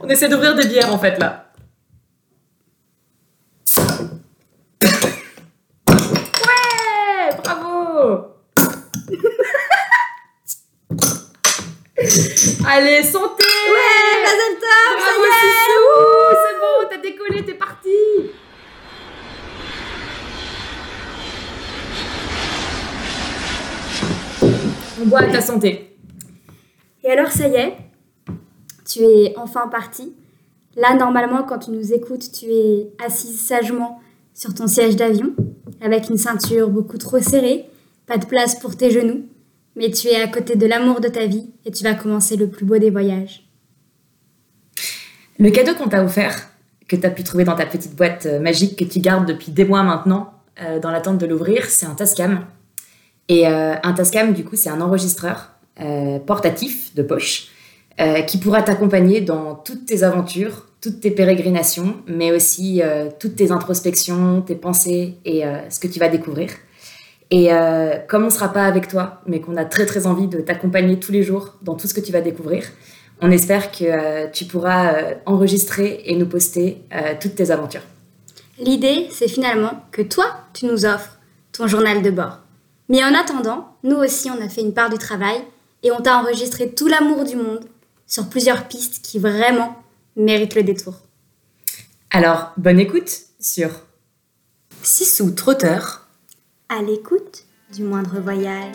On essaie d'ouvrir des bières en fait là. Ouais, bravo. Allez, santé Ouais, Mazel Tov, ça Bravo, y est Sissou C'est bon, t'as décollé, t'es parti On boit à ta santé. Et alors, ça y est, tu es enfin parti. Là, normalement, quand tu nous écoutes, tu es assise sagement sur ton siège d'avion, avec une ceinture beaucoup trop serrée, pas de place pour tes genoux, mais tu es à côté de l'amour de ta vie et tu vas commencer le plus beau des voyages. Le cadeau qu'on t'a offert, que t'as pu trouver dans ta petite boîte euh, magique que tu gardes depuis des mois maintenant, euh, dans l'attente de l'ouvrir, c'est un Tascam. Et euh, un Tascam, du coup, c'est un enregistreur euh, portatif de poche euh, qui pourra t'accompagner dans toutes tes aventures, toutes tes pérégrinations, mais aussi toutes tes introspections, tes pensées et ce que tu vas découvrir. Et comme on ne sera pas avec toi, mais qu'on a très très envie de t'accompagner tous les jours dans tout ce que tu vas découvrir, on espère que tu pourras enregistrer et nous poster toutes tes aventures. L'idée, c'est finalement que toi, tu nous offres ton journal de bord. Mais en attendant, nous aussi, on a fait une part du travail et on t'a enregistré tout l'amour du monde sur plusieurs pistes qui vraiment méritent le détour. Alors, bonne écoute sur Sissou Trotteur. À l'écoute du moindre voyage.